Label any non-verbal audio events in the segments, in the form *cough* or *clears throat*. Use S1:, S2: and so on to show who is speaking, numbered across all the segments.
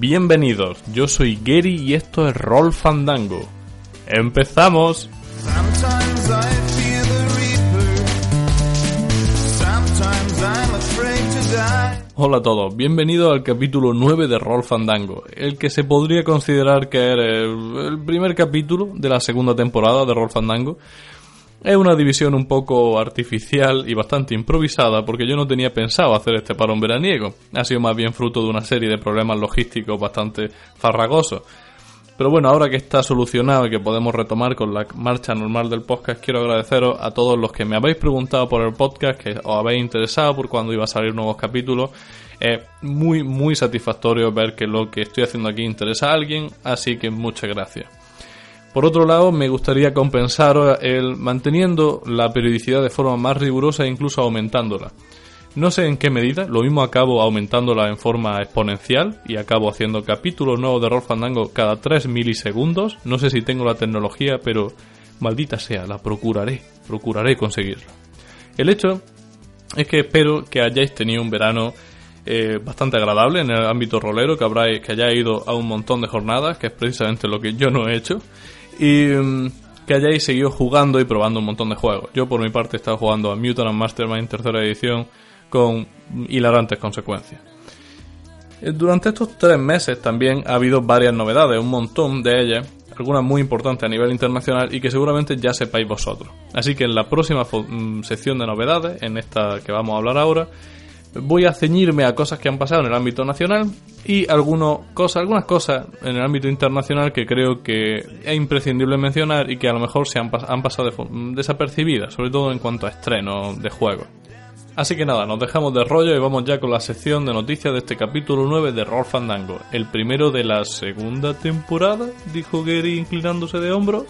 S1: Bienvenidos, yo soy Gary y esto es Roll Fandango. ¡Empezamos! Hola a todos, bienvenidos al capítulo 9 de Roll Fandango, el que se podría considerar que era el, el primer capítulo de la segunda temporada de Roll Fandango. Es una división un poco artificial y bastante improvisada porque yo no tenía pensado hacer este parón veraniego. Ha sido más bien fruto de una serie de problemas logísticos bastante farragosos. Pero bueno, ahora que está solucionado y que podemos retomar con la marcha normal del podcast, quiero agradeceros a todos los que me habéis preguntado por el podcast, que os habéis interesado por cuándo iba a salir nuevos capítulos. Es muy, muy satisfactorio ver que lo que estoy haciendo aquí interesa a alguien, así que muchas gracias. Por otro lado, me gustaría compensaros el manteniendo la periodicidad de forma más rigurosa e incluso aumentándola. No sé en qué medida, lo mismo acabo aumentándola en forma exponencial y acabo haciendo capítulos nuevos de Roll Fandango cada 3 milisegundos. No sé si tengo la tecnología, pero maldita sea, la procuraré, procuraré conseguirla. El hecho es que espero que hayáis tenido un verano eh, bastante agradable en el ámbito rolero, que, habráis, que hayáis ido a un montón de jornadas, que es precisamente lo que yo no he hecho, y mm, que hayáis seguido jugando y probando un montón de juegos. Yo por mi parte he estado jugando a Mutant and Mastermind tercera edición con hilarantes consecuencias. Eh, Durante estos tres meses también ha habido varias novedades, un montón de ellas, algunas muy importantes a nivel internacional y que seguramente ya sepáis vosotros. Así que en la próxima mm, sección de novedades, en esta que vamos a hablar ahora, voy a ceñirme a cosas que han pasado en el ámbito nacional y algunos cosas, algunas cosas en el ámbito internacional que creo que es imprescindible mencionar y que a lo mejor se han, pas- han pasado de desapercibidas, sobre todo en cuanto a estrenos de juegos. Así que nada, nos dejamos de rollo y vamos ya con la sección de noticias de este capítulo 9 de Roll Fandango, el primero de la segunda temporada, dijo Gary inclinándose de hombro.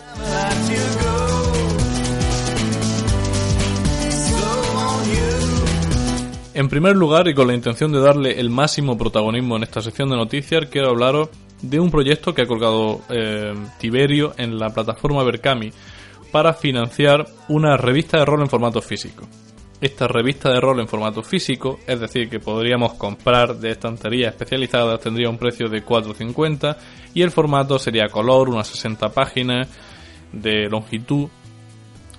S1: En primer lugar, y con la intención de darle el máximo protagonismo en esta sección de noticias, quiero hablaros de un proyecto que ha colgado eh, Tiberio en la plataforma Berkami para financiar una revista de rol en formato físico. Esta revista de rol en formato físico, es decir, que podríamos comprar de estanterías especializadas, tendría un precio de 4,50 y el formato sería color, unas 60 páginas de longitud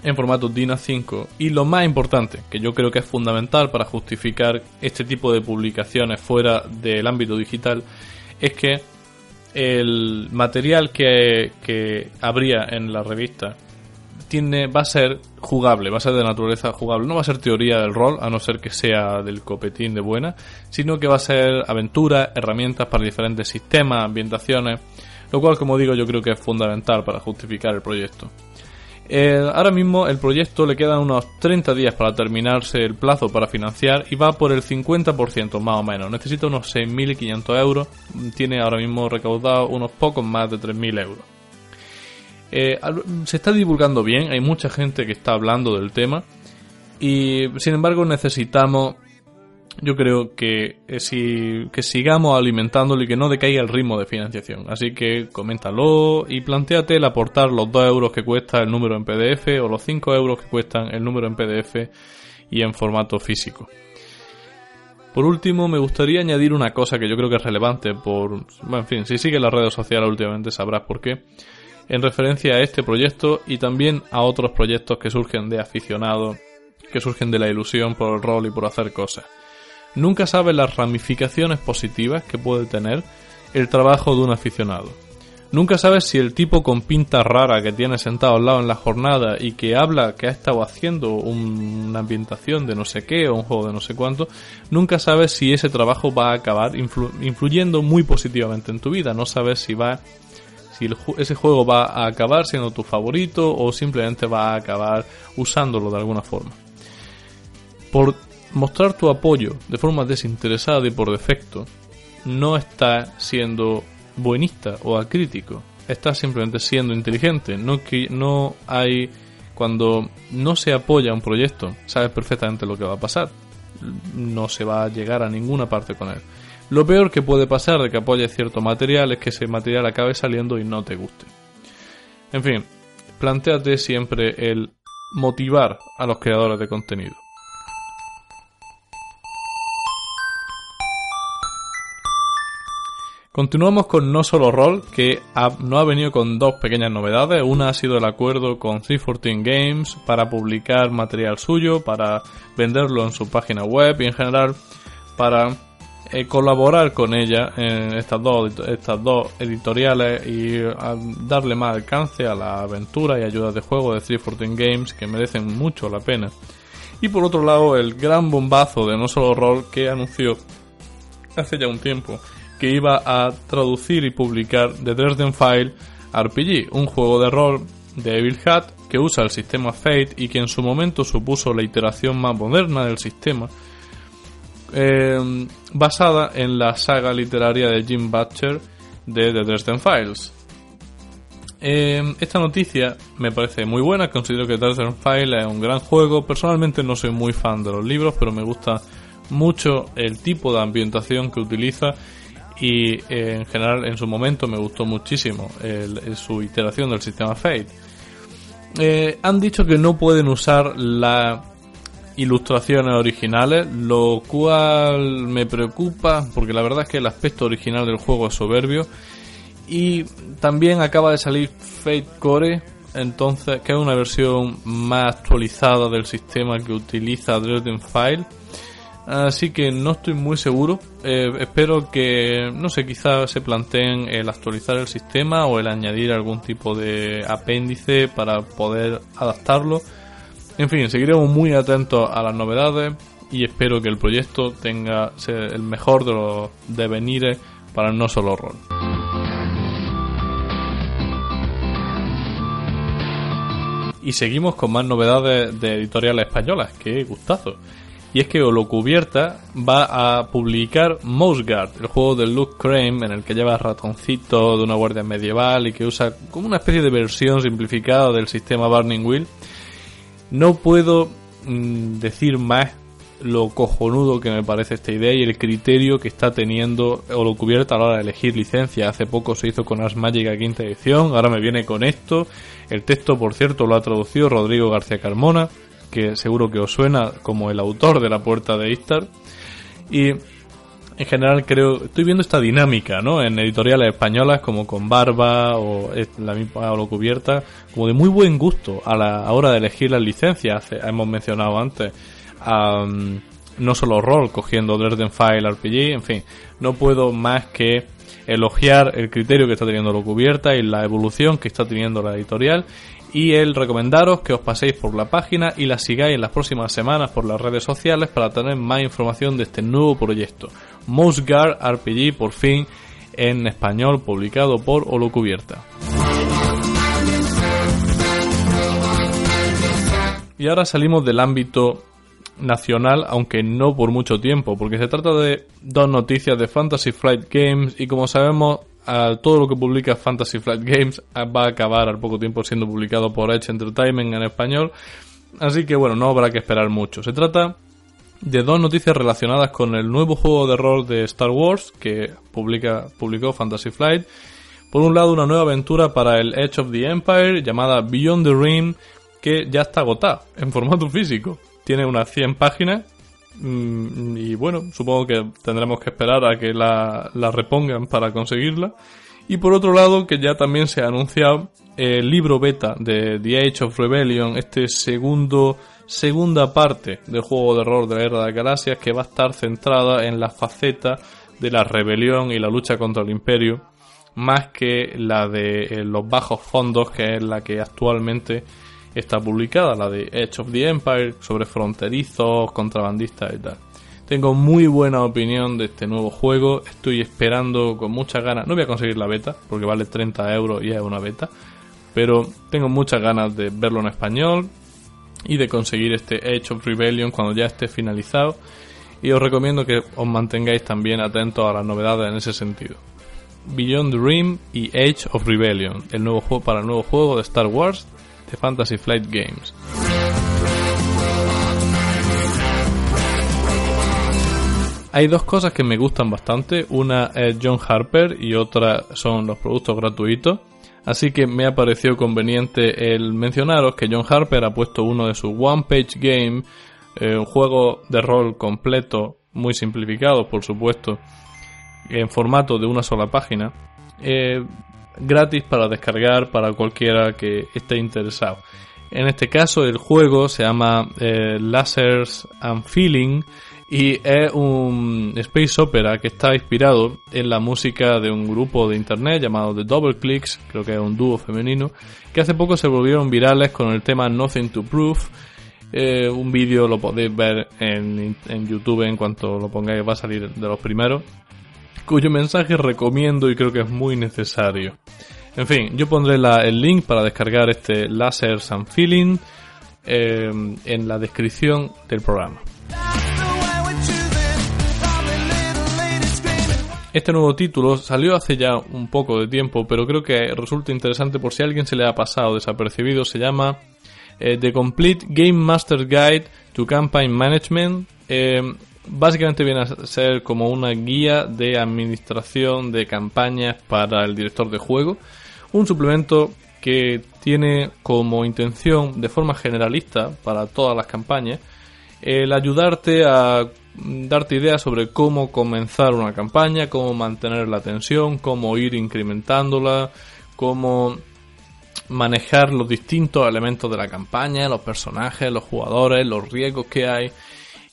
S1: en formato DIN A5 y lo más importante, que yo creo que es fundamental para justificar este tipo de publicaciones fuera del ámbito digital, es que el material que, que habría en la revista tiene, va a ser jugable, va a ser de naturaleza jugable, no va a ser teoría del rol, a no ser que sea del copetín de buena, sino que va a ser aventuras, herramientas para diferentes sistemas, ambientaciones, lo cual como digo yo creo que es fundamental para justificar el proyecto. Eh, ahora mismo el proyecto le quedan unos 30 días para terminarse el plazo para financiar y va por el 50% más o menos. Necesita unos 6.500 euros. Tiene ahora mismo recaudado unos pocos más de 3.000 euros. Eh, se está divulgando bien, hay mucha gente que está hablando del tema y sin embargo necesitamos yo creo que, eh, si, que sigamos alimentándolo y que no decaiga el ritmo de financiación. Así que coméntalo y planteate el aportar los 2 euros que cuesta el número en PDF o los 5 euros que cuestan el número en PDF y en formato físico. Por último, me gustaría añadir una cosa que yo creo que es relevante por... Bueno, en fin, si sigues las redes sociales últimamente sabrás por qué. En referencia a este proyecto y también a otros proyectos que surgen de aficionados, que surgen de la ilusión por el rol y por hacer cosas. Nunca sabes las ramificaciones positivas que puede tener el trabajo de un aficionado. Nunca sabes si el tipo con pinta rara que tiene sentado al lado en la jornada y que habla que ha estado haciendo un- una ambientación de no sé qué o un juego de no sé cuánto, nunca sabes si ese trabajo va a acabar influ- influyendo muy positivamente en tu vida. No sabes si va si ese juego va a acabar siendo tu favorito o simplemente va a acabar usándolo de alguna forma. Por mostrar tu apoyo de forma desinteresada y por defecto, no estás siendo buenista o acrítico, estás simplemente siendo inteligente. No, no hay. Cuando no se apoya un proyecto, sabes perfectamente lo que va a pasar. No se va a llegar a ninguna parte con él. Lo peor que puede pasar de que apoyes cierto material es que ese material acabe saliendo y no te guste. En fin, planteate siempre el motivar a los creadores de contenido. Continuamos con No Solo Roll, que ha, no ha venido con dos pequeñas novedades. Una ha sido el acuerdo con 314 Games para publicar material suyo, para venderlo en su página web y en general para eh, colaborar con ella en estas dos, estas dos editoriales y a darle más alcance a la aventura y ayudas de juego de 314 Games que merecen mucho la pena. Y por otro lado, el gran bombazo de No Solo Roll que anunció hace ya un tiempo que iba a traducir y publicar The Dresden File RPG, un juego de rol de Evil Hat que usa el sistema Fate y que en su momento supuso la iteración más moderna del sistema, eh, basada en la saga literaria de Jim Butcher de The Dresden Files. Eh, esta noticia me parece muy buena, considero que Dresden File es un gran juego, personalmente no soy muy fan de los libros, pero me gusta mucho el tipo de ambientación que utiliza y eh, en general en su momento me gustó muchísimo su iteración del sistema Fate. Eh, han dicho que no pueden usar las ilustraciones originales, lo cual me preocupa porque la verdad es que el aspecto original del juego es soberbio y también acaba de salir Fate Core, entonces que es una versión más actualizada del sistema que utiliza Dresden File. Así que no estoy muy seguro. Eh, espero que, no sé, quizás se planteen el actualizar el sistema o el añadir algún tipo de apéndice para poder adaptarlo. En fin, seguiremos muy atentos a las novedades y espero que el proyecto tenga el mejor de los devenires para no solo rol. Y seguimos con más novedades de editoriales españolas, que gustazo. Y es que Holocubierta va a publicar Mouseguard, el juego de Luke Crane, en el que lleva ratoncito de una guardia medieval y que usa como una especie de versión simplificada del sistema Burning Wheel. No puedo mm, decir más lo cojonudo que me parece esta idea y el criterio que está teniendo Holocubierta a la hora de elegir licencia. Hace poco se hizo con Ars Magica quinta edición, ahora me viene con esto. El texto, por cierto, lo ha traducido Rodrigo García Carmona, que seguro que os suena como el autor de La Puerta de Istar. Y en general creo, estoy viendo esta dinámica, ¿no? En editoriales españolas como con Barba o la misma Holocubierta, como de muy buen gusto a la hora de elegir las licencias. Hemos mencionado antes a, no solo rol cogiendo Dresden File RPG, en fin, no puedo más que elogiar el criterio que está teniendo lo cubierta y la evolución que está teniendo la editorial y el recomendaros que os paséis por la página y la sigáis en las próximas semanas por las redes sociales para tener más información de este nuevo proyecto. Mosgar RPG por fin en español publicado por Holocubierta. Y ahora salimos del ámbito nacional, aunque no por mucho tiempo, porque se trata de dos noticias de Fantasy Flight Games y como sabemos, a todo lo que publica Fantasy Flight Games va a acabar al poco tiempo siendo publicado por Edge Entertainment en español, así que bueno, no habrá que esperar mucho. Se trata de dos noticias relacionadas con el nuevo juego de rol de Star Wars que publica, publicó Fantasy Flight. Por un lado, una nueva aventura para el Edge of the Empire llamada Beyond the Rim, que ya está agotada en formato físico. Tiene unas 100 páginas y bueno, supongo que tendremos que esperar a que la, la repongan para conseguirla. Y por otro lado, que ya también se ha anunciado el libro beta de The Age of Rebellion, este segundo segunda parte del juego de rol de la Guerra de las Galaxias que va a estar centrada en la faceta de la rebelión y la lucha contra el imperio más que la de eh, los bajos fondos que es la que actualmente está publicada, la de Edge of the Empire sobre fronterizos, contrabandistas y tal. Tengo muy buena opinión de este nuevo juego. Estoy esperando con muchas ganas. No voy a conseguir la beta, porque vale 30 euros y es una beta. Pero tengo muchas ganas de verlo en español y de conseguir este Age of Rebellion cuando ya esté finalizado. Y os recomiendo que os mantengáis también atentos a las novedades en ese sentido. Beyond Rim y Age of Rebellion, el nuevo juego para el nuevo juego de Star Wars de Fantasy Flight Games. Hay dos cosas que me gustan bastante, una es John Harper y otra son los productos gratuitos. Así que me ha parecido conveniente el mencionaros que John Harper ha puesto uno de sus One Page Game, eh, un juego de rol completo, muy simplificado por supuesto, en formato de una sola página, eh, gratis para descargar para cualquiera que esté interesado. En este caso el juego se llama eh, Lasers and Feeling y es un space opera que está inspirado en la música de un grupo de internet llamado The Double Clicks, creo que es un dúo femenino, que hace poco se volvieron virales con el tema Nothing to Prove. Eh, un vídeo lo podéis ver en, en YouTube en cuanto lo pongáis, va a salir de los primeros, cuyo mensaje recomiendo y creo que es muy necesario. En fin, yo pondré el link para descargar este Lasers and Feeling eh, en la descripción del programa. Este nuevo título salió hace ya un poco de tiempo, pero creo que resulta interesante por si a alguien se le ha pasado desapercibido. Se llama eh, The Complete Game Master Guide to Campaign Management. Eh, básicamente viene a ser como una guía de administración de campañas para el director de juego. Un suplemento que tiene como intención, de forma generalista, para todas las campañas, el ayudarte a mm, darte ideas sobre cómo comenzar una campaña, cómo mantener la tensión, cómo ir incrementándola, cómo manejar los distintos elementos de la campaña, los personajes, los jugadores, los riesgos que hay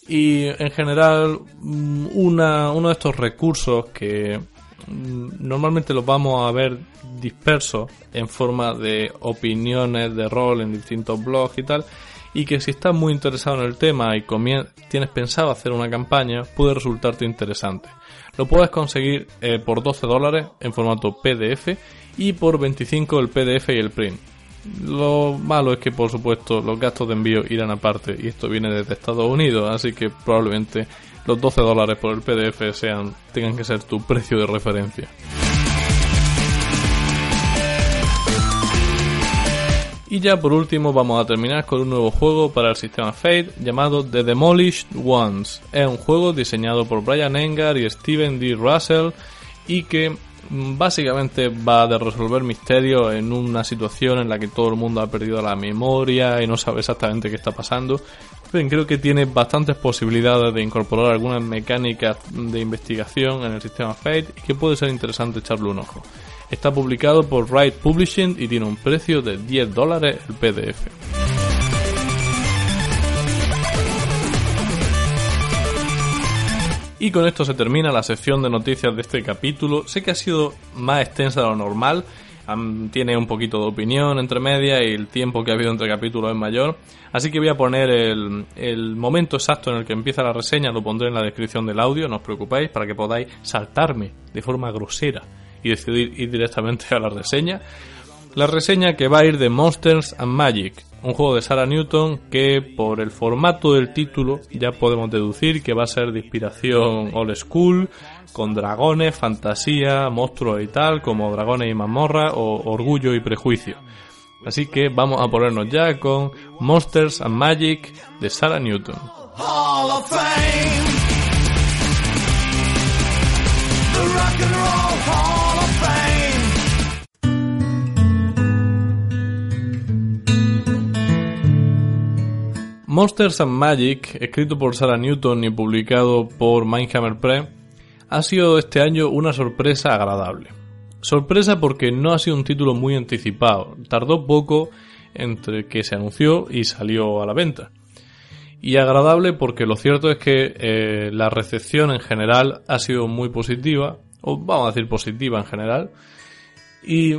S1: y en general mm, una, uno de estos recursos que mm, normalmente los vamos a ver dispersos en forma de opiniones de rol en distintos blogs y tal y que si estás muy interesado en el tema y tienes pensado hacer una campaña puede resultarte interesante. Lo puedes conseguir eh, por 12 dólares en formato PDF y por 25 el PDF y el print lo malo es que, por supuesto, los gastos de envío irán aparte y esto viene desde Estados Unidos, así que probablemente los 12 dólares por el PDF sean, tengan que ser tu precio de referencia. Y ya por último vamos a terminar con un nuevo juego para el sistema Fate llamado The Demolished Ones. Es un juego diseñado por Brian Engar y Steven D. Russell y que básicamente va de resolver misterios en una situación en la que todo el mundo ha perdido la memoria y no sabe exactamente qué está pasando. En fin, creo que tiene bastantes posibilidades de incorporar algunas mecánicas de investigación en el sistema Fate y que puede ser interesante echarle un ojo. Está publicado por Wright Publishing y tiene un precio de 10 dólares el PDF. Y con esto se termina la sección de noticias de este capítulo. Sé que ha sido más extensa de lo normal. tiene un poquito de opinión entre media y el tiempo que ha habido entre capítulos es mayor. Así que voy a poner el, el momento exacto en el que empieza la reseña, lo pondré en la descripción del audio, no os preocupéis, para que podáis saltarme de forma grosera y decidir ir directamente a la reseña. La reseña que va a ir de Monsters and Magic, un juego de Sarah Newton que por el formato del título ya podemos deducir que va a ser de inspiración old school, con dragones, fantasía, monstruos y tal, como dragones y mazmorra o orgullo y prejuicio. Así que vamos a ponernos ya con Monsters and Magic de Sarah Newton. Monsters and Magic, escrito por Sarah Newton y publicado por Mindhammer Press, ha sido este año una sorpresa agradable. Sorpresa porque no ha sido un título muy anticipado, tardó poco entre que se anunció y salió a la venta. Y agradable porque lo cierto es que eh, la recepción en general ha sido muy positiva, o vamos a decir positiva en general, y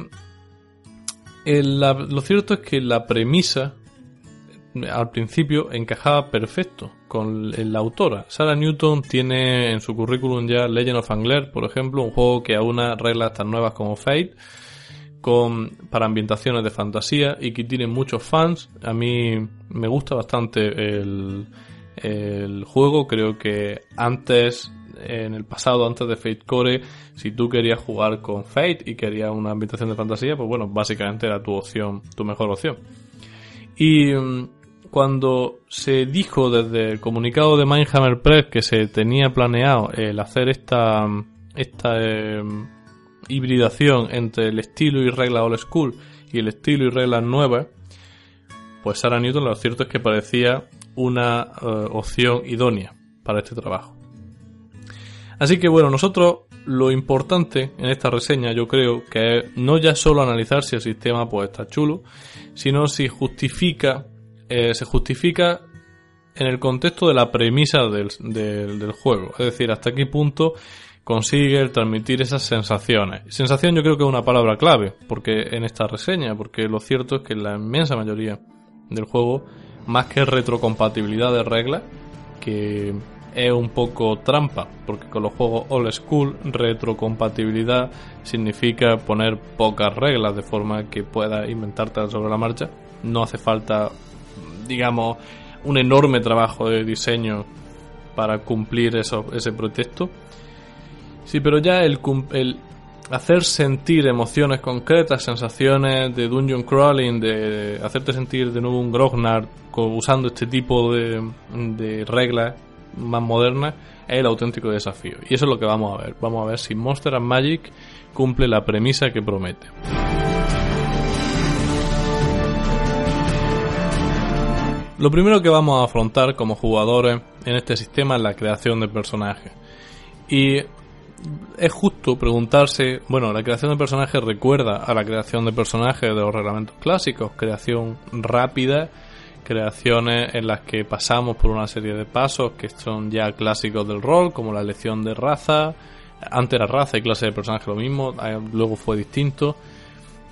S1: la- lo cierto es que la premisa al principio encajaba perfecto con la autora. Sarah Newton tiene en su currículum ya Legend of Angler, por ejemplo, un juego que aúna reglas tan nuevas como Fate con, para ambientaciones de fantasía y que tiene muchos fans. A mí me gusta bastante el, el juego. Creo que antes, en el pasado, antes de Fate Core, si tú querías jugar con Fate y querías una ambientación de fantasía, pues bueno, básicamente era tu opción, tu mejor opción. Y mm, cuando se dijo desde el comunicado de Mindhammer Press que se tenía planeado el hacer esta, esta em, hibridación entre el estilo y regla old school y el estilo y reglas nuevas, pues Sarah Newton lo cierto es que parecía una eh, opción idónea para este trabajo. Así que bueno, nosotros lo importante en esta reseña yo creo que es no ya solo analizar si el sistema pues está chulo, sino si justifica, eh, se justifica en el contexto de la premisa del, del, juego. Es decir, hasta qué punto consigue transmitir esas sensaciones. Sensación yo creo que es una palabra clave porque en esta reseña, porque lo cierto es que la inmensa mayoría del juego, más que retrocompatibilidad de reglas, que es un poco trampa, porque con los juegos old school retrocompatibilidad significa poner pocas reglas de forma que puedas inventarte sobre la marcha. No hace falta, digamos, un enorme trabajo de diseño para cumplir eso, ese pretexto. Sí, pero ya el, hacer sentir emociones concretas, sensaciones de dungeon crawling, de hacerte sentir de nuevo un Grognard usando este tipo de, de reglas más modernas es el auténtico desafío. Y eso es lo que vamos a ver. Vamos a ver si Monster and Magic cumple la premisa que promete. Lo primero que vamos a afrontar como jugadores en este sistema es la creación de personajes. Y es justo preguntarse, bueno, la creación de personajes recuerda a la creación de personajes de los reglamentos clásicos, creación rápida creaciones en las que pasamos por una serie de pasos que son ya clásicos del rol, como la elección de raza. Antes era raza y clase de personaje lo mismo, eh, luego fue distinto.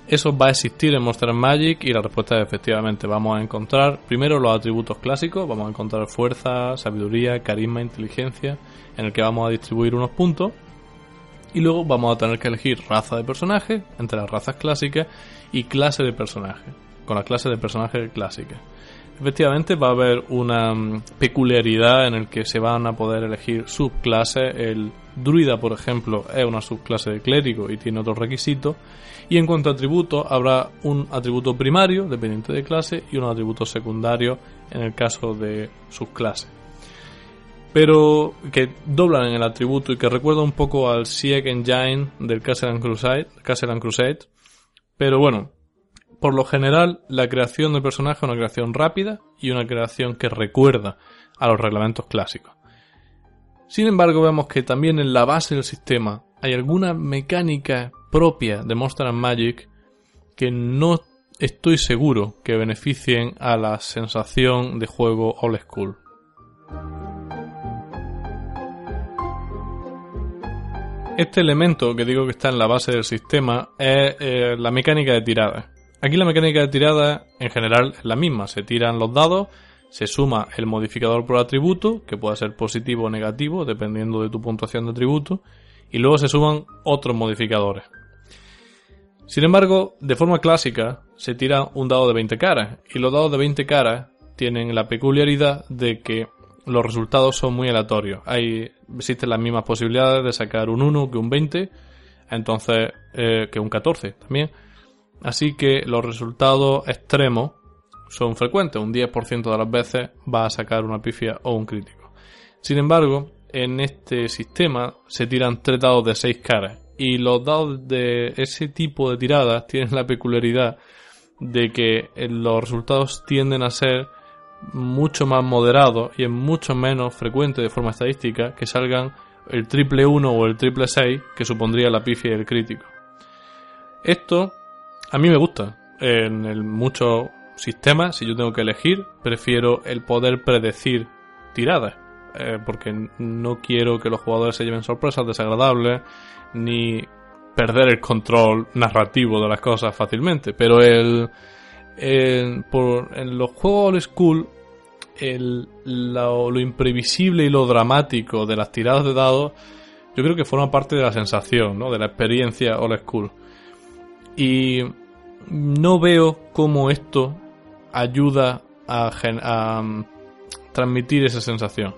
S1: Eso va a existir en Monster Magic y la respuesta es efectivamente vamos a encontrar primero los atributos clásicos, vamos a encontrar fuerza, sabiduría, carisma, inteligencia, en el que vamos a distribuir unos puntos y luego vamos a tener que elegir raza de personaje entre las razas clásicas y clase de personaje, con la clase de personaje clásica. Efectivamente va a haber una mm, peculiaridad en el que se van a poder elegir subclases. El druida, por ejemplo, es una subclase de clérigo y tiene otros requisitos. Y en cuanto a atributos, habrá un atributo primario, dependiente de clase, y un atributo secundario en el caso de subclase. Pero que doblan en el atributo y que recuerda un poco al Sieg Engine del Castle and Crusade, Castle and Crusade. Pero bueno, por lo general, la creación del personaje es una creación rápida y una creación que recuerda a los reglamentos clásicos. Sin embargo, vemos que también en la base del sistema hay alguna mecánica propia de Monster Magic que no estoy seguro que beneficien a la sensación de juego old school. Este elemento que digo que está en la base del sistema es eh, la mecánica de tirada. Aquí la mecánica de tirada en general es la misma, se tiran los dados, se suma el modificador por atributo, que puede ser positivo o negativo, dependiendo de tu puntuación de atributo, y luego se suman otros modificadores. Sin embargo, de forma clásica, se tira un dado de 20 caras, y los dados de 20 caras tienen la peculiaridad de que los resultados son muy aleatorios. Hay, existen las mismas posibilidades de sacar un 1 que un 20, entonces, eh, que un 14 también. Así que los resultados extremos son frecuentes. Un 10% de las veces va a sacar una pifia o un crítico. Sin embargo, en este sistema se tiran tres dados de 6 caras. Y los dados de ese tipo de tiradas *laughs* tienen la peculiaridad de que los resultados tienden a ser mucho más moderados y es mucho menos frecuente de forma estadística que salgan el triple 1 o el triple 6 que supondría la pifia y el crítico. Esto a mí me gusta. En el, muchos sistemas, si yo tengo que elegir, prefiero el poder predecir tiradas. Eh, porque no quiero que los jugadores se lleven sorpresas desagradables, ni perder el control narrativo de las cosas fácilmente. Pero el, En, por, en los juegos old school, el, lo, lo imprevisible y lo dramático de las tiradas de dados, yo creo que forma parte de la sensación, ¿no? De la experiencia old school. Y no veo cómo esto ayuda a, mm, transmitir esa sensación.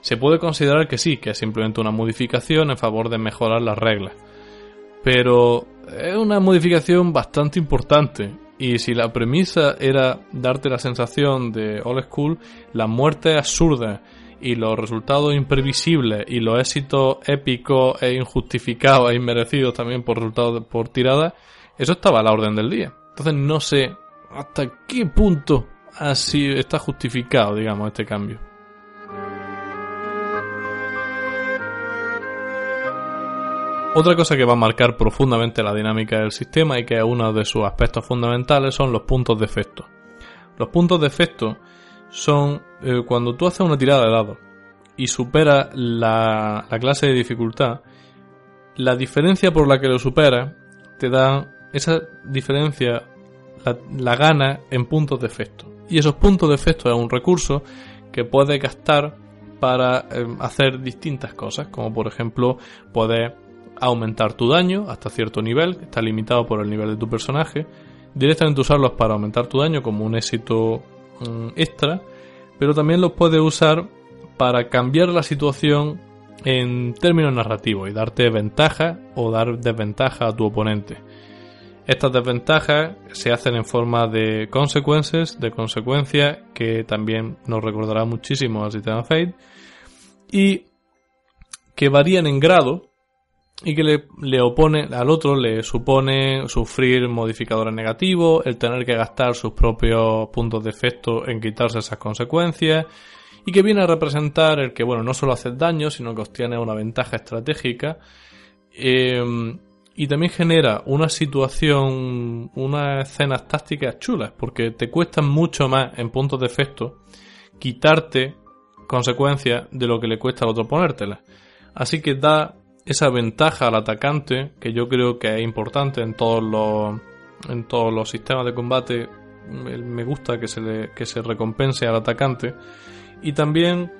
S1: Se puede considerar que sí, que es simplemente una modificación en favor de mejorar las reglas. Pero es una modificación bastante importante. Y si la premisa era darte la sensación de old school, las muertes absurdas y los resultados imprevisibles y los éxitos épicos e injustificados e inmerecidos también por resultados por tirada, eso estaba a la orden del día. Entonces no sé hasta qué punto así está justificado, digamos, este cambio. Otra cosa que va a marcar profundamente la dinámica del sistema y que es uno de sus aspectos fundamentales son los puntos de efecto. Los puntos de efecto son eh, cuando tú haces una tirada de dados y superas la, la clase de dificultad, la diferencia por la que lo superas te da esa diferencia la, gana en puntos de efecto. Y esos puntos de efecto es un recurso que puedes gastar para eh, hacer distintas cosas, como por ejemplo poder aumentar tu daño hasta cierto nivel, que está limitado por el nivel de tu personaje, directamente usarlos para aumentar tu daño como un éxito mm, extra, pero también los puedes usar para cambiar la situación en términos narrativos y darte ventaja o dar desventaja a tu oponente. Estas desventajas se hacen en forma de consecuencias, de consecuencias, que también nos recordará muchísimo al sistema Fate, y que varían en grado y que le, le opone al otro le supone sufrir modificadores negativos, el tener que gastar sus propios puntos de efecto en quitarse esas consecuencias y que viene a representar el que bueno no solo haces daño sino que obtienes una ventaja estratégica. Eh, y también genera una situación, unas escenas tácticas chulas porque te cuestan mucho más en puntos de efecto quitarte consecuencias de lo que le cuesta al otro ponértelas. Así que da esa ventaja al atacante que yo creo que es importante en todos los en todos los sistemas de combate me gusta que se le que se recompense al atacante y también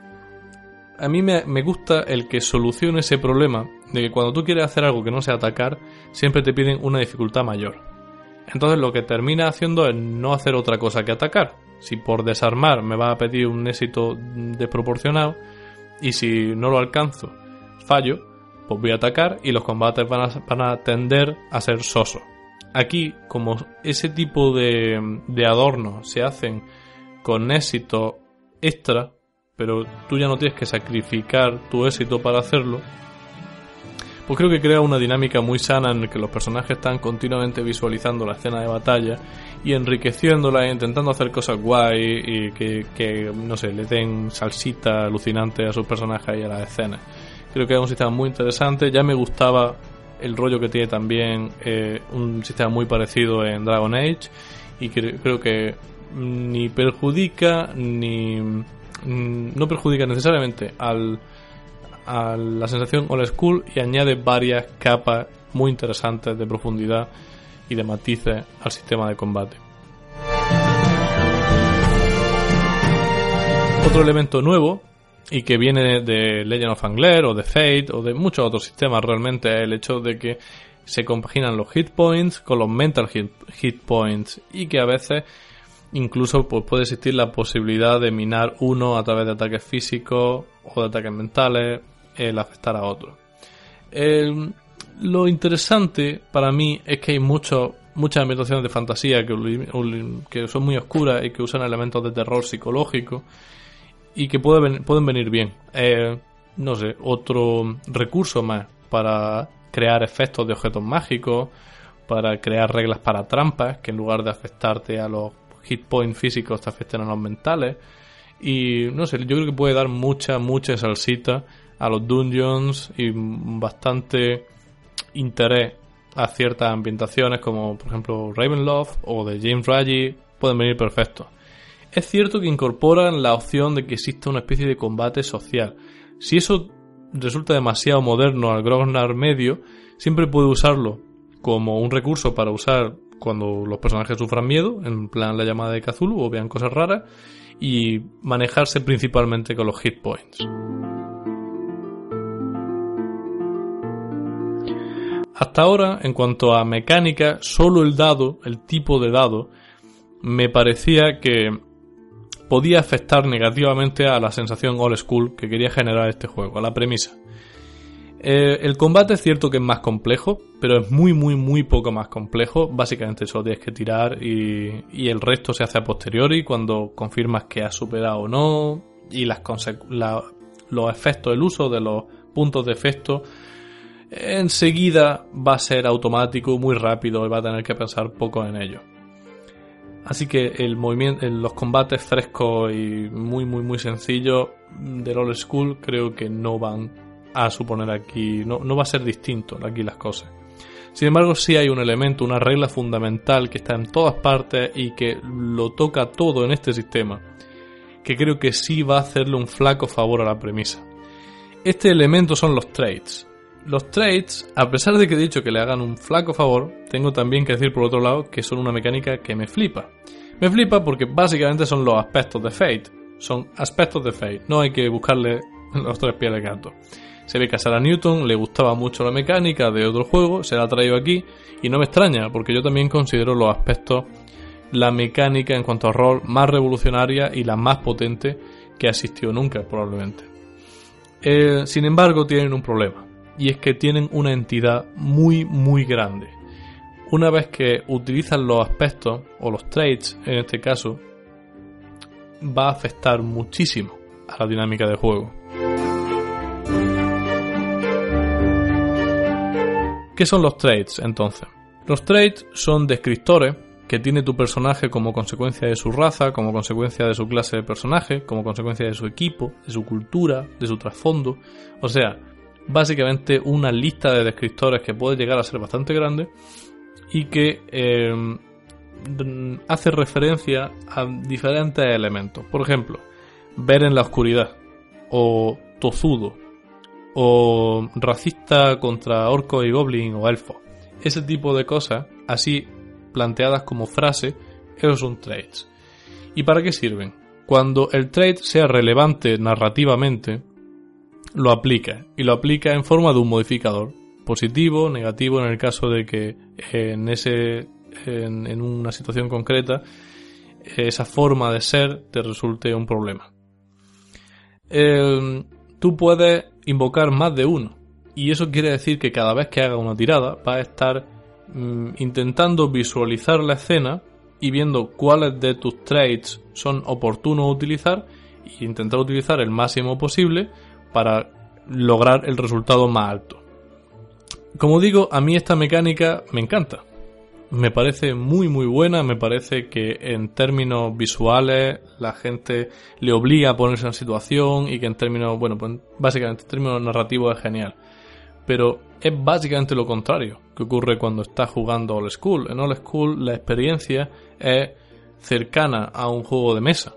S1: a mí me, me gusta el que solucione ese problema de que cuando tú quieres hacer algo que no sea atacar siempre te piden una dificultad mayor entonces lo que termina haciendo es no hacer otra cosa que atacar si por desarmar me va a pedir un éxito desproporcionado y si no lo alcanzo fallo pues voy a atacar y los combates van a, van a tender a ser sosos. Aquí, como ese tipo de, de adornos se hacen con éxito extra, pero tú ya no tienes que sacrificar tu éxito para hacerlo, pues creo que crea una dinámica muy sana en la que los personajes están continuamente visualizando la escena de batalla y enriqueciéndola e intentando hacer cosas guay y que, que, no sé, le den salsita alucinante a sus personajes y a las escenas. Creo que es un sistema muy interesante. Ya me gustaba el rollo que tiene también eh, un sistema muy parecido en Dragon Age. Y cre- creo que ni perjudica ni. mm, no perjudica necesariamente al, a la sensación old school y añade varias capas muy interesantes de profundidad y de matices al sistema de combate. Otro elemento nuevo y que viene de Legend of Angler o de Fate o de muchos otros sistemas realmente es el hecho de que se compaginan los hit points con los mental hit, hit points y que a veces incluso pues, puede existir la posibilidad de minar uno a través de ataques físicos o de ataques mentales el afectar a otro. El- lo interesante para mí es que hay mucho, muchas ambientaciones de fantasía que, son muy oscuras y que usan elementos de terror psicológico y que puede ven- pueden venir bien. Eh, no sé, otro recurso más para crear efectos de objetos mágicos, para crear reglas para trampas, que en lugar de afectarte a los hit points físicos te afecten a los mentales. Y no sé, yo creo que puede dar mucha, mucha salsita a los dungeons y bastante interés a ciertas ambientaciones como por ejemplo Ravenloft o de James Raggi pueden venir perfectos. Es cierto que incorporan la opción de que exista una especie de combate social. Si eso resulta demasiado moderno al Grognar medio, siempre puede usarlo como un recurso para usar cuando los personajes sufran miedo, en plan la llamada de Cthulhu o vean cosas raras, y manejarse principalmente con los hit points. Hasta ahora, en cuanto a mecánica, solo el dado, el tipo de dado, me parecía que podía afectar negativamente a la sensación old school que quería generar este juego, a la premisa. Eh, el combate es cierto que es más complejo, pero es muy, muy, muy poco más complejo. Básicamente solo tienes que tirar y, el resto se hace a posteriori cuando confirmas que has superado o no y las la, los efectos, el uso de los puntos de efecto enseguida va a ser automático, muy rápido y va a tener que pensar poco en ello. Así que el movimiento, los combates frescos y muy muy muy sencillos del old school creo que no van a suponer aquí, no, no va a ser distinto aquí las cosas. Sin embargo, sí hay un elemento, una regla fundamental que está en todas partes y que lo toca todo en este sistema, que creo que sí va a hacerle un flaco favor a la premisa. Este elemento son los trades. Los trades, a pesar de que he dicho que le hagan un flaco favor, tengo también que decir por otro lado que son una mecánica que me flipa. Me flipa porque básicamente son los aspectos de Fate. Son aspectos de Fate. No hay que buscarle *laughs* los tres pies de gato. Se ve que a Newton le gustaba mucho la mecánica de otro juego, se la ha traído aquí y no me extraña porque yo también considero los aspectos, la mecánica en cuanto a rol más revolucionaria y la más potente que ha existido nunca probablemente. Eh, sin embargo tienen un problema y es que tienen una entidad muy muy grande. Una vez que utilizan los aspectos o los traits en este caso, va a afectar muchísimo a la dinámica de juego. ¿Qué son los traits entonces? Los traits son descriptores que tiene tu personaje como consecuencia de su raza, como consecuencia de su clase de personaje, como consecuencia de su equipo, de su cultura, de su trasfondo. O sea, básicamente una lista de descriptores que puede llegar a ser bastante grande y que eh, hace referencia a diferentes elementos. Por ejemplo, ver en la oscuridad, o tozudo, o racista contra orco y goblin o elfo. Ese tipo de cosas, así planteadas como frase, esos son traits. ¿Y para qué sirven? Cuando el trait sea relevante narrativamente, lo aplica y lo aplica en forma de un modificador positivo, negativo en el caso de que en ese en, una situación concreta esa forma de ser te resulte un problema. Eh, tú puedes invocar más de uno y eso quiere decir que cada vez que haga una tirada va a estar mm, intentando visualizar la escena y viendo cuáles de tus traits son oportunos utilizar e intentar utilizar el máximo posible para lograr el resultado más alto. Como digo, a mí esta mecánica me encanta. Me parece muy muy buena, me parece que en términos visuales la gente le obliga a ponerse en situación y que en términos, bueno, pues básicamente en términos narrativos es genial. Pero es básicamente lo contrario que ocurre cuando estás jugando Old School. En Old School la experiencia es cercana a un juego de mesa.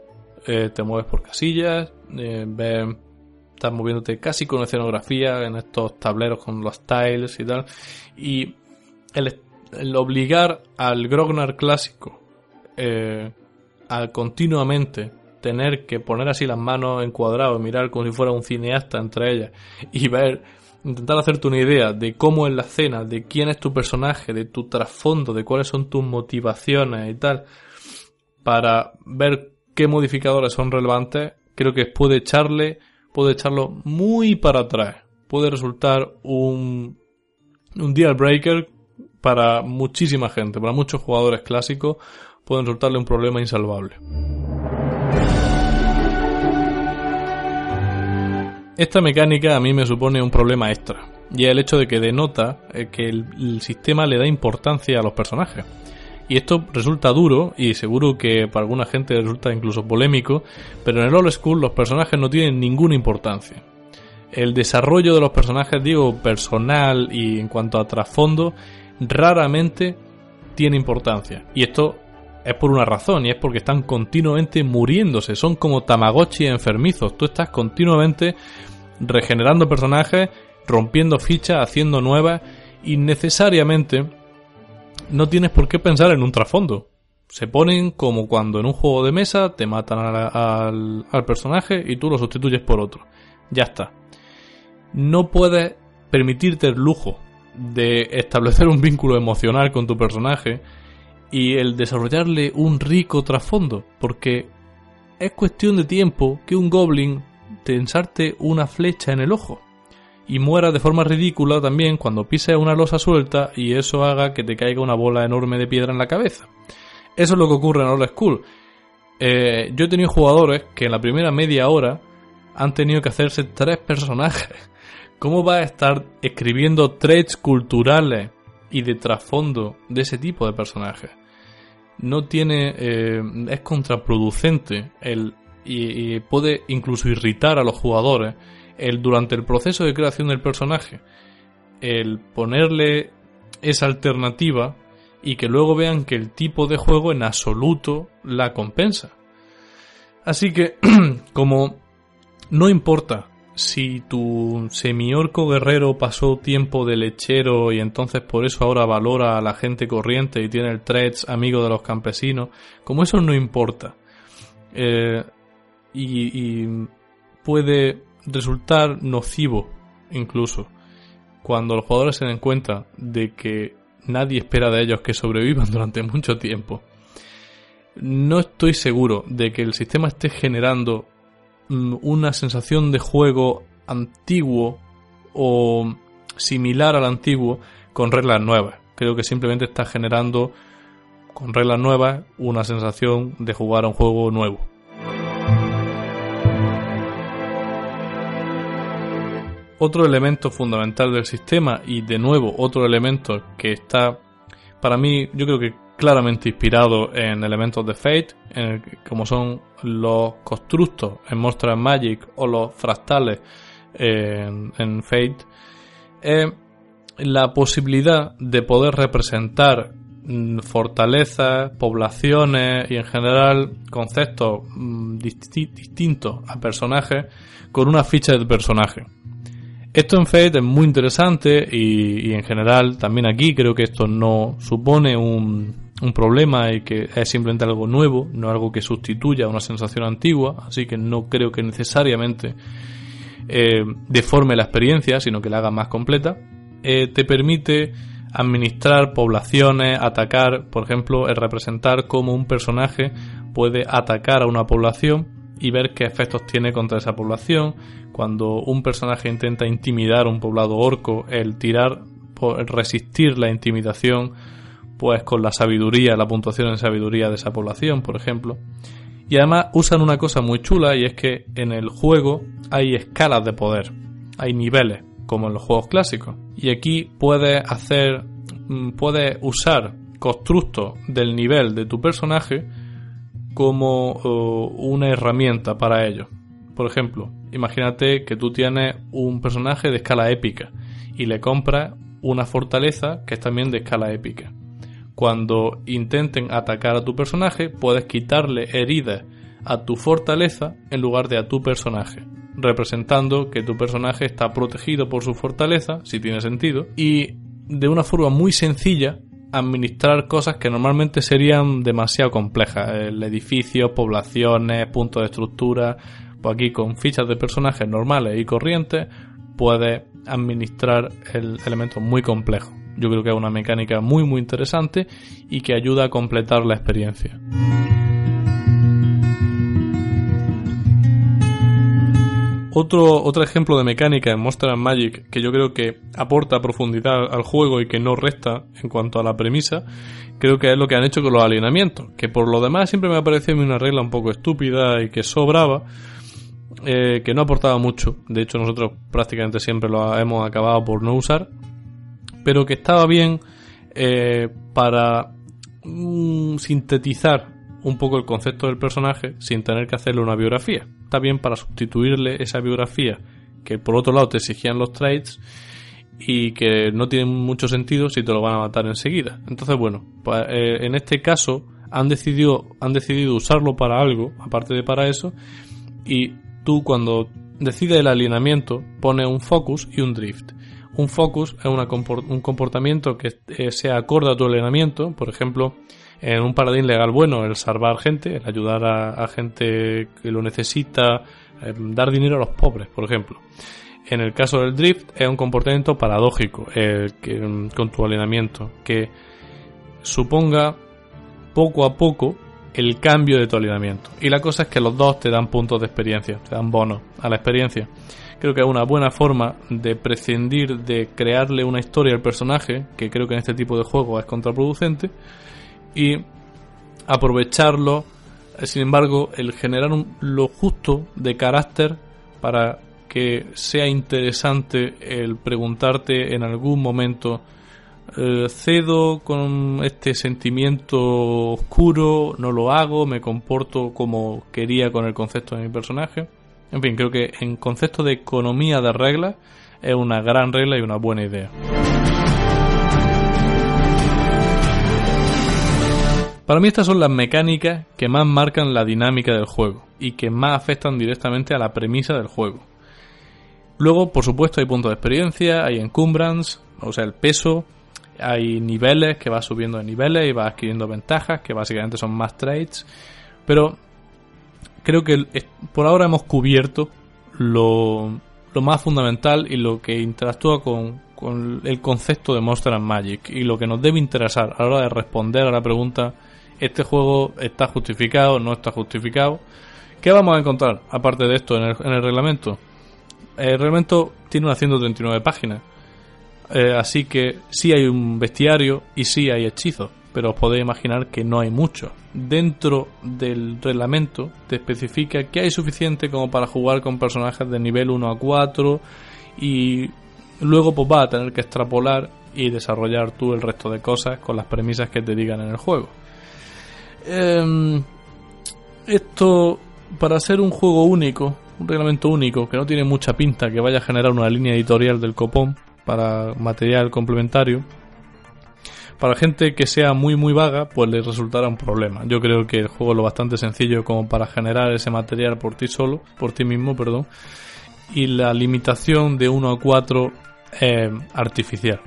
S1: Eh, te mueves por casillas, eh, ves estás moviéndote casi con escenografía en estos tableros con los tiles y tal. Y el, obligar al Grognar clásico eh, a continuamente tener que poner así las manos encuadradas, mirar como si fuera un cineasta entre ellas y ver, intentar hacerte una idea de cómo es la escena, de quién es tu personaje, de tu trasfondo, de cuáles son tus motivaciones y tal, para ver qué modificadores son relevantes, creo que puede echarle puede echarlo muy para atrás. Puede resultar un, un deal breaker para muchísima gente, para muchos jugadores clásicos, puede resultarle un problema insalvable. Esta mecánica a mí me supone un problema extra, y es el hecho de que denota eh, que el sistema le da importancia a los personajes. Y esto resulta duro y seguro que para alguna gente resulta incluso polémico, pero en el old school los personajes no tienen ninguna importancia. El desarrollo de los personajes, digo, personal y en cuanto a trasfondo, raramente tiene importancia. Y esto es por una razón, y es porque están continuamente muriéndose. Son como Tamagotchi enfermizos. Tú estás continuamente regenerando personajes, rompiendo fichas, haciendo nuevas, y necesariamente no tienes por qué pensar en un trasfondo. Se ponen como cuando en un juego de mesa te matan al, al personaje y tú lo sustituyes por otro. Ya está. No puedes permitirte el lujo de establecer un vínculo emocional con tu personaje y el desarrollarle un rico trasfondo, porque es cuestión de tiempo que un goblin te ensarte una flecha en el ojo y muera de forma ridícula también cuando pises una losa suelta y eso haga que te caiga una bola enorme de piedra en la cabeza. Eso es lo que ocurre en Old School. Eh, yo he tenido jugadores que en la primera media hora han tenido que hacerse tres personajes. ¿Cómo vas a estar escribiendo traits culturales y de trasfondo de ese tipo de personajes? No tiene. eh, es contraproducente y puede incluso irritar a los jugadores el durante el proceso de creación del personaje el ponerle esa alternativa y que luego vean que el tipo de juego en absoluto la compensa. Así que, *clears throat* como no importa si tu semiorco guerrero pasó tiempo de lechero y entonces por eso ahora valora a la gente corriente y tiene el threads amigo de los campesinos, como eso no importa. eh, y, y puede resultar nocivo incluso cuando los jugadores se den cuenta de que nadie espera de ellos que sobrevivan *laughs* durante mucho tiempo. No estoy seguro de que el sistema esté generando mm, una sensación de juego antiguo o similar al antiguo con reglas nuevas. Creo que simplemente está generando con reglas nuevas una sensación de jugar a un juego nuevo. Otro elemento fundamental del sistema y de nuevo otro elemento que está para mí yo creo que claramente inspirado en elementos de Fate, en el como son los constructos en Monster Magic o los fractales en, Fate, es la posibilidad de poder representar mm, fortalezas, poblaciones y en general conceptos mm, disti- distintos a personajes con una ficha de personaje. Esto en Fate es muy interesante y, y en general también aquí creo que esto no supone un, un problema y que es simplemente algo nuevo, no algo que sustituya una sensación antigua, así que no creo que necesariamente eh, deforme la experiencia, sino que la haga más completa. Eh, te permite administrar poblaciones, atacar, por ejemplo, el representar cómo un personaje puede atacar a una población y ver qué efectos tiene contra esa población. Cuando un personaje intenta intimidar a un poblado orco, el tirar, por resistir la intimidación, pues con la sabiduría, la puntuación en sabiduría de esa población, por ejemplo. Y además usan una cosa muy chula y es que en el juego hay escalas de poder, hay niveles, como en los juegos clásicos. Y aquí puedes hacer, mm, puedes usar constructos del nivel de tu personaje como uh, una herramienta para ello. Por ejemplo, imagínate que tú tienes un personaje de escala épica y le compras una fortaleza que es también de escala épica. Cuando intenten atacar a tu personaje, puedes quitarle heridas a tu fortaleza en lugar de a tu personaje, representando que tu personaje está protegido por su fortaleza, si tiene sentido, y de una forma muy sencilla administrar cosas que normalmente serían demasiado complejas, el edificio, poblaciones, puntos de estructura, pues aquí con fichas de personajes normales y corrientes puedes administrar el elemento muy complejo. Yo creo que es una mecánica muy muy interesante y que ayuda a completar la experiencia. Otro, otro ejemplo de mecánica en Monster and Magic que yo creo que aporta profundidad al juego y que no resta en cuanto a la premisa, creo que es lo que han hecho con los alineamientos, que por lo demás siempre me ha parecido una regla un poco estúpida y que sobraba, eh, que no aportaba mucho, de hecho nosotros prácticamente siempre lo hemos acabado por no usar, pero que estaba bien eh, para mm, sintetizar un poco el concepto del personaje sin tener que hacerle una biografía. Está bien para sustituirle esa biografía que por otro lado te exigían los traits y que no tienen mucho sentido si te lo van a matar enseguida. Entonces, bueno, eh, en este caso han decidido, han decidido usarlo para algo, aparte de para eso, y tú cuando decides el alineamiento pones un focus y un drift. Un focus es una un comportamiento que eh, sea acorde a tu alineamiento. Por ejemplo, en un paladín legal bueno, el salvar gente, el ayudar a, gente que lo necesita, eh, dar dinero a los pobres, por ejemplo. En el caso del drift es un comportamiento paradójico eh, que, mm, con tu alineamiento que suponga poco a poco el cambio de tu alineamiento. Y la cosa es que los dos te dan puntos de experiencia, te dan bonos a la experiencia. Creo que es una buena forma de prescindir de crearle una historia al personaje, que creo que en este tipo de juegos es contraproducente, y aprovecharlo, eh, sin embargo, el generar un- lo justo de carácter para que sea interesante el preguntarte en algún momento eh, cedo con este sentimiento oscuro, no lo hago, me comporto como quería con el concepto de mi personaje. En fin, creo que en concepto de economía de reglas es una gran regla y una buena idea. Para mí estas son las mecánicas que más marcan la dinámica del juego y que más afectan directamente a la premisa del juego. Luego, por supuesto, hay puntos de experiencia, hay encumbrance, o sea, el peso, hay niveles que vas subiendo de niveles y vas adquiriendo ventajas, que básicamente son más trades, pero creo que por ahora hemos cubierto lo, más fundamental y lo que interactúa con, el concepto de Monster Magic y lo que nos debe interesar a la hora de responder a la pregunta este juego está justificado, no está justificado. ¿Qué vamos a encontrar aparte de esto en el, en el reglamento? El reglamento tiene unas 139 páginas. Eh, así que sí hay un bestiario y sí hay hechizos, pero os podéis imaginar que no hay mucho. Dentro del reglamento te especifica que hay suficiente como para jugar con personajes de nivel 1 a 4 y luego pues vas a tener que extrapolar y desarrollar tú el resto de cosas con las premisas que te digan en el juego. Em, esto, para ser un juego único, un reglamento único, que no tiene mucha pinta que vaya a generar una línea editorial del copón para material complementario, para gente que sea muy muy vaga, pues le resultará un problema. Yo creo que el juego es lo bastante sencillo como para generar ese material por ti solo, por ti mismo, perdón. Y la limitación de 1 a 4 es artificial.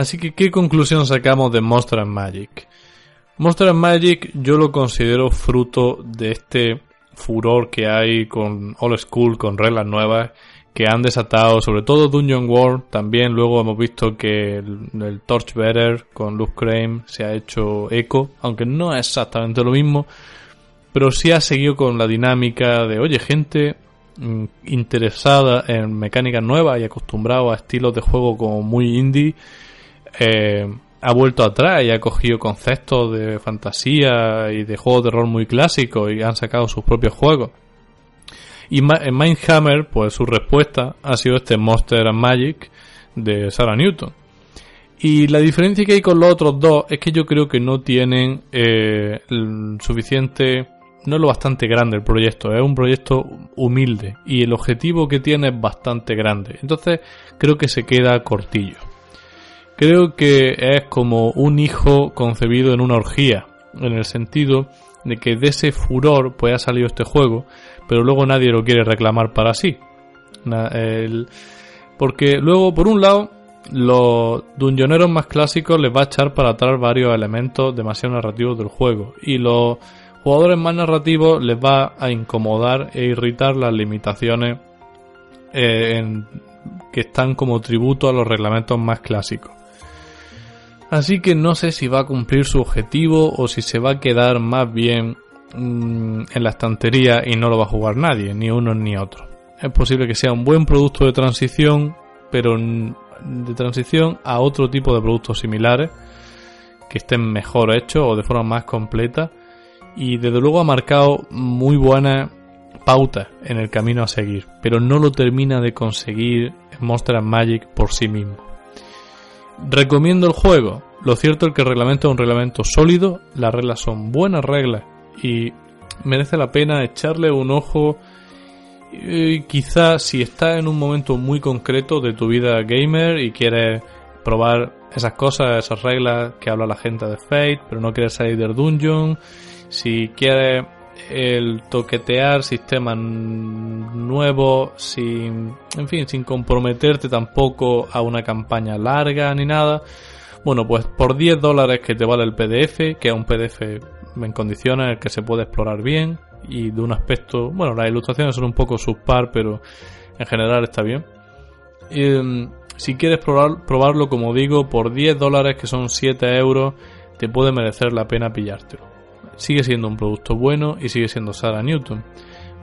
S1: Así que, ¿qué conclusión sacamos de Monster and Magic? Monster and Magic yo lo considero fruto de este furor que hay con Old School, con reglas nuevas que han desatado, sobre todo Dungeon World. También luego hemos visto que el, el Torchbearer con Luke Crane se ha hecho eco, aunque no es exactamente lo mismo, pero sí ha seguido con la dinámica de, oye, gente mm, interesada en mecánicas nuevas y acostumbrado a estilos de juego como muy indie eh, ha vuelto atrás y ha cogido conceptos de fantasía y de juegos de rol muy clásicos y han sacado sus propios juegos. Y en Mindhammer, pues su respuesta ha sido este Monster Magic de Sarah Newton. Y la diferencia que hay con los otros dos es que yo creo que no tienen eh, suficiente, no es lo bastante grande el proyecto, es un proyecto humilde y el objetivo que tiene es bastante grande. Entonces creo que se queda cortillo. Creo que es como un hijo concebido en una orgía, en el sentido de que de ese furor pues ha salido este juego, pero luego nadie lo quiere reclamar para sí. Porque luego, por un lado, los dungeoneros más clásicos les va a echar para atrás varios elementos demasiado narrativos del juego, y los jugadores más narrativos les va a incomodar e irritar las limitaciones eh, que están como tributo a los reglamentos más clásicos. Así que no sé si va a cumplir su objetivo o si se va a quedar más bien mm, en la estantería y no lo va a jugar nadie, ni uno ni otro. Es posible que sea un buen producto de transición, pero de transición a otro tipo de productos similares que estén mejor hechos o de forma más completa y desde luego ha marcado muy buenas pautas en el camino a seguir, pero no lo termina de conseguir Monster Magic por sí mismo. Recomiendo el juego. Lo cierto es que el reglamento es un reglamento sólido, las reglas son buenas reglas y merece la pena echarle un ojo. Y quizás si estás en un momento muy concreto de tu vida gamer y quieres probar esas cosas, esas reglas que habla la gente de Fate, pero no quieres salir del dungeon, si quieres el toquetear sistemas nuevos sin, en fin, sin comprometerte tampoco a una campaña larga ni nada. Bueno, pues por 10 dólares que te vale el PDF, que es un PDF en condiciones en el que se puede explorar bien y de un aspecto, bueno, las ilustraciones son un poco subpar, pero en general está bien. Mm, si quieres probar, probarlo, como digo, por 10 dólares, que son 7 euros, te puede merecer la pena pillártelo. Sigue siendo un producto bueno y sigue siendo Sarah Newton.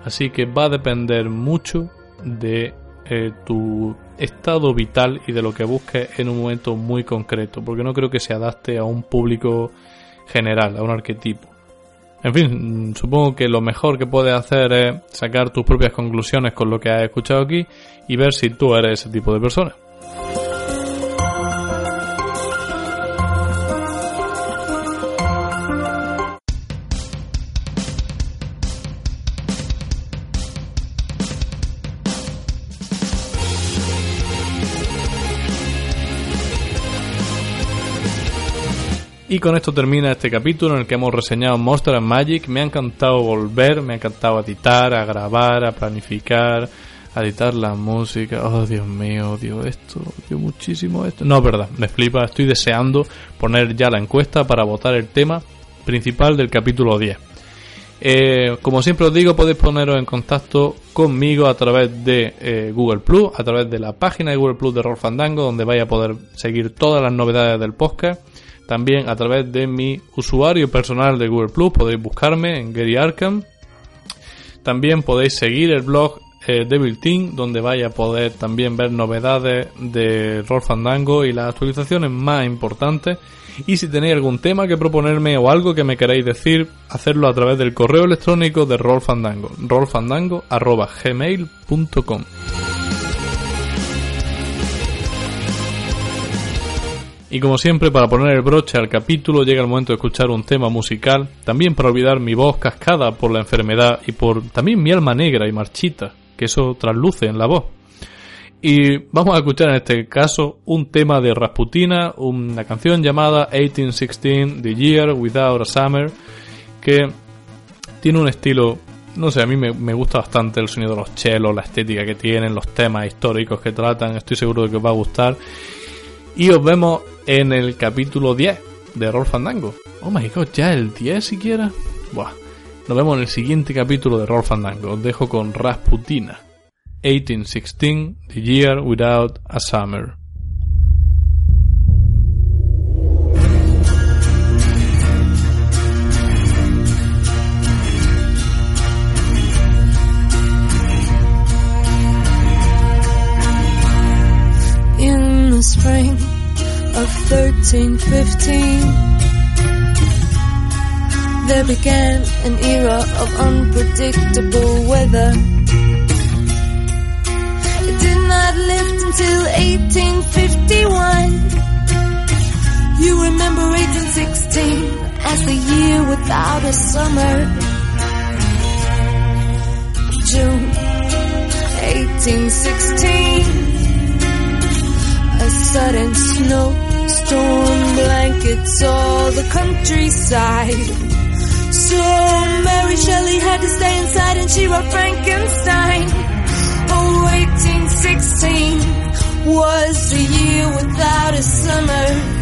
S1: Así que va a depender mucho de eh, tu estado vital y de lo que busques en un momento muy concreto, porque no creo que se adapte a un público general, a un arquetipo. En fin, supongo que lo mejor que puedes hacer es sacar tus propias conclusiones con lo que has escuchado aquí y ver si tú eres ese tipo de persona. Y con esto termina este capítulo en el que hemos reseñado Monster and Magic. Me ha encantado volver, me ha encantado editar, a grabar, a planificar, a editar la música. Oh, Dios mío, odio esto, odio muchísimo esto. No, es verdad, me flipa, estoy deseando poner ya la encuesta para votar el tema principal del capítulo 10. Eh, como siempre os digo, podéis poneros en contacto conmigo a través de eh, Google Plus, a través de la página de Google Plus de Roll Fandango, donde vais a poder seguir todas las novedades del podcast también a través de mi usuario personal de Google Plus podéis buscarme en Gary Arkham. También podéis seguir el blog eh, Devil Team, donde vais a poder también ver novedades de Roll Fandango y las actualizaciones más importantes. Y si tenéis algún tema que proponerme o algo que me queráis decir, hacerlo a través del correo electrónico de Roll Fandango, rollfandango.gmail.com. Y como siempre, para poner el broche al capítulo, llega el momento de escuchar un tema musical, también para olvidar mi voz cascada por la enfermedad y por también mi alma negra y marchita, que eso trasluce en la voz. Y vamos a escuchar en este caso un tema de Rasputina, una canción llamada 1816, The Year Without a Summer, que tiene un estilo, no sé, a mí me, me gusta bastante el sonido de los chelos, la estética que tienen, los temas históricos que tratan, estoy seguro de que os va a gustar. Y os vemos en el capítulo 10 de Roll Fandango. Oh my god, ya el 10 siquiera. Buah. Nos vemos en el siguiente capítulo de Roll Fandango. Os dejo con Rasputina. 1816, The Year Without a Summer.
S2: 1315. there began an era of unpredictable weather. It did not lift until 1851. You remember 1816 as the year without a summer. June 1816, a sudden snow snowstorm blankets all the countryside. So Mary Shelley had to stay inside and she wrote Frankenstein. Oh, 1816 was the year without a summer.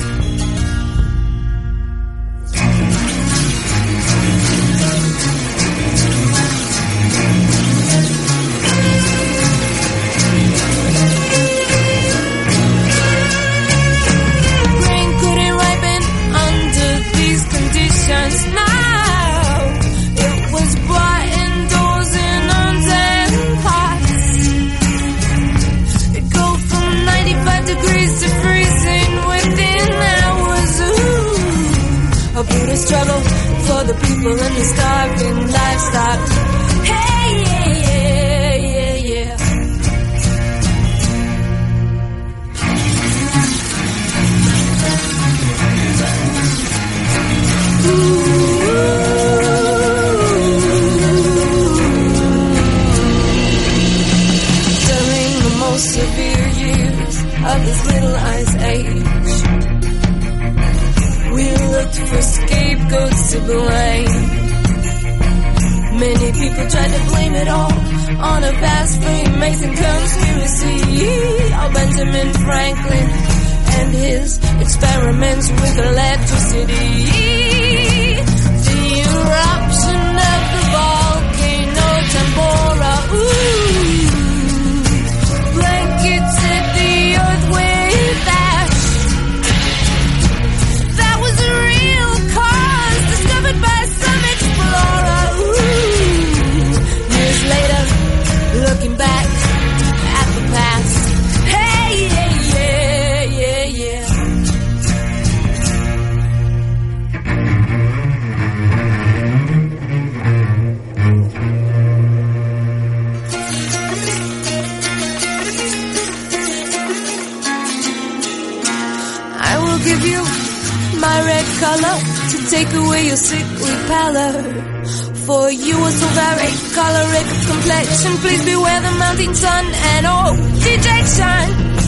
S2: Conditions now. It was 95 degrees to freezing within hours. Ooh, a brutal struggle for the people and the starving livestock. To blame. Many people try to blame it all on a past Freemason conspiracy. Oh, Benjamin Franklin and his experiments with electricity. To take away your sickly pallor. For you are so very choleric of complexion. Please beware the mounting sun and oh, dejection.